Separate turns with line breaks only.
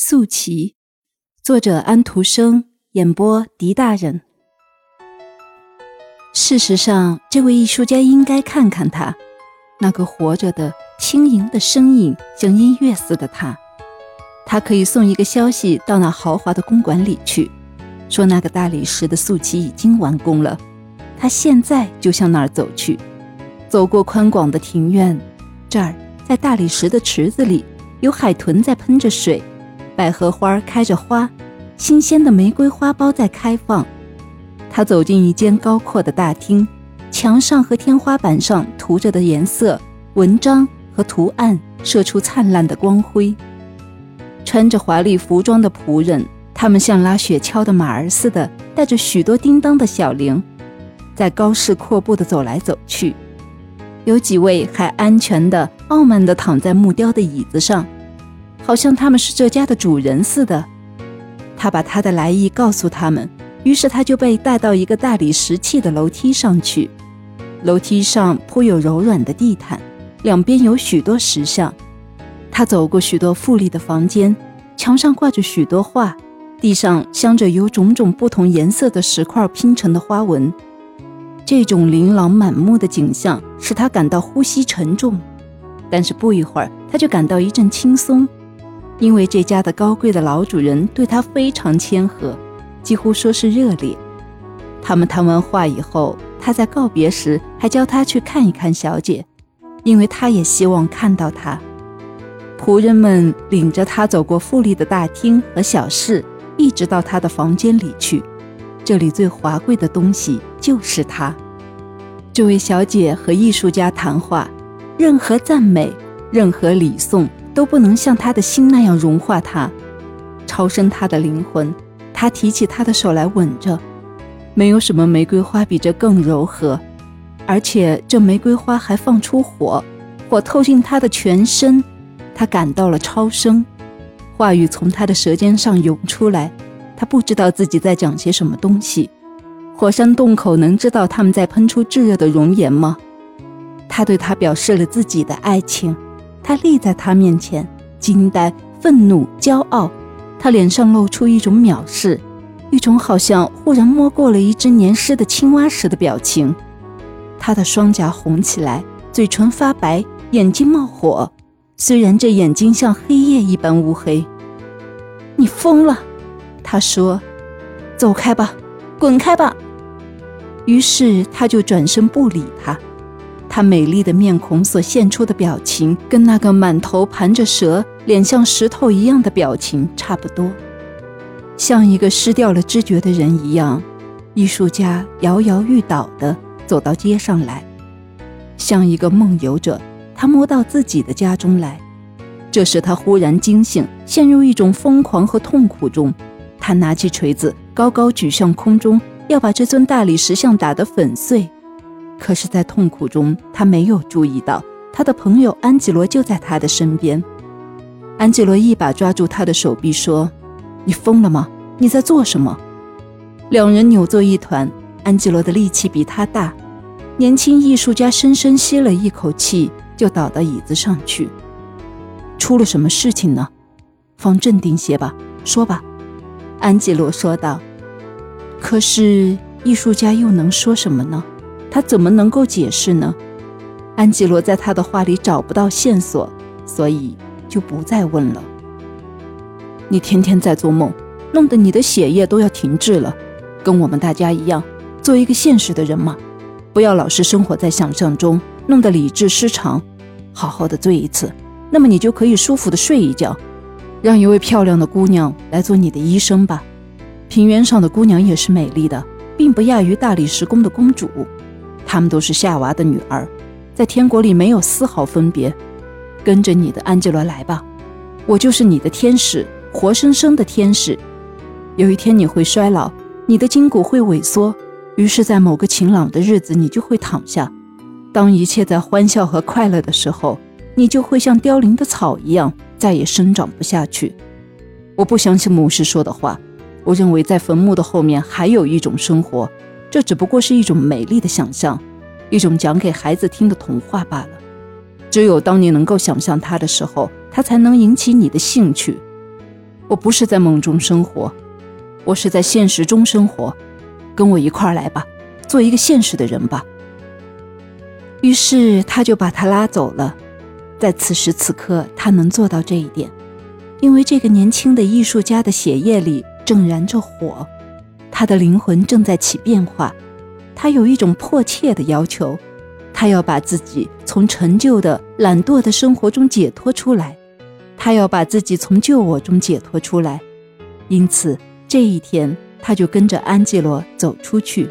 素琪，作者安徒生，演播狄大人。事实上，这位艺术家应该看看他，那个活着的、轻盈的身影，像音乐似的他。他可以送一个消息到那豪华的公馆里去，说那个大理石的素琪已经完工了。他现在就向那儿走去，走过宽广的庭院，这儿在大理石的池子里，有海豚在喷着水。百合花开着花，新鲜的玫瑰花苞在开放。他走进一间高阔的大厅，墙上和天花板上涂着的颜色、文章和图案射出灿烂的光辉。穿着华丽服装的仆人，他们像拉雪橇的马儿似的，带着许多叮当的小铃，在高势阔步地走来走去。有几位还安全地、傲慢地躺在木雕的椅子上。好像他们是这家的主人似的。他把他的来意告诉他们，于是他就被带到一个大理石砌的楼梯上去。楼梯上铺有柔软的地毯，两边有许多石像。他走过许多富丽的房间，墙上挂着许多画，地上镶着由种种不同颜色的石块拼成的花纹。这种琳琅满目的景象使他感到呼吸沉重，但是不一会儿他就感到一阵轻松。因为这家的高贵的老主人对他非常谦和，几乎说是热烈。他们谈完话以后，他在告别时还叫他去看一看小姐，因为他也希望看到她。仆人们领着他走过富丽的大厅和小室，一直到他的房间里去。这里最华贵的东西就是他。这位小姐和艺术家谈话，任何赞美，任何礼颂。都不能像他的心那样融化他，超生他的灵魂。他提起他的手来吻着，没有什么玫瑰花比这更柔和，而且这玫瑰花还放出火，火透进他的全身。他感到了超生，话语从他的舌尖上涌出来。他不知道自己在讲些什么东西。火山洞口能知道他们在喷出炙热的熔岩吗？他对他表示了自己的爱情。他立在他面前，惊呆、愤怒、骄傲，他脸上露出一种藐视，一种好像忽然摸过了一只黏湿的青蛙时的表情。他的双颊红起来，嘴唇发白，眼睛冒火，虽然这眼睛像黑夜一般乌黑。你疯了，他说：“走开吧，滚开吧。”于是他就转身不理他。她美丽的面孔所现出的表情，跟那个满头盘着蛇、脸像石头一样的表情差不多，像一个失掉了知觉的人一样。艺术家摇摇欲倒地走到街上来，像一个梦游者。他摸到自己的家中来，这时他忽然惊醒，陷入一种疯狂和痛苦中。他拿起锤子，高高举向空中，要把这尊大理石像打得粉碎。可是，在痛苦中，他没有注意到他的朋友安吉罗就在他的身边。安吉罗一把抓住他的手臂，说：“你疯了吗？你在做什么？”两人扭作一团。安吉罗的力气比他大。年轻艺术家深深吸了一口气，就倒到椅子上去。出了什么事情呢？放镇定些吧，说吧。”安吉罗说道。可是，艺术家又能说什么呢？他怎么能够解释呢？安吉罗在他的话里找不到线索，所以就不再问了。你天天在做梦，弄得你的血液都要停滞了。跟我们大家一样，做一个现实的人嘛，不要老是生活在想象中，弄得理智失常。好好的醉一次，那么你就可以舒服的睡一觉。让一位漂亮的姑娘来做你的医生吧。平原上的姑娘也是美丽的，并不亚于大理石宫的公主。她们都是夏娃的女儿，在天国里没有丝毫分别。跟着你的安吉罗来吧，我就是你的天使，活生生的天使。有一天你会衰老，你的筋骨会萎缩，于是，在某个晴朗的日子，你就会躺下。当一切在欢笑和快乐的时候，你就会像凋零的草一样，再也生长不下去。我不相信牧师说的话，我认为在坟墓的后面还有一种生活。这只不过是一种美丽的想象，一种讲给孩子听的童话罢了。只有当你能够想象它的时候，它才能引起你的兴趣。我不是在梦中生活，我是在现实中生活，跟我一块儿来吧，做一个现实的人吧。”于是他就把他拉走了。在此时此刻，他能做到这一点，因为这个年轻的艺术家的血液里正燃着火，他的灵魂正在起变化。他有一种迫切的要求，他要把自己从陈旧的、懒惰的生活中解脱出来，他要把自己从旧我中解脱出来。因此，这一天，他就跟着安吉罗走出去。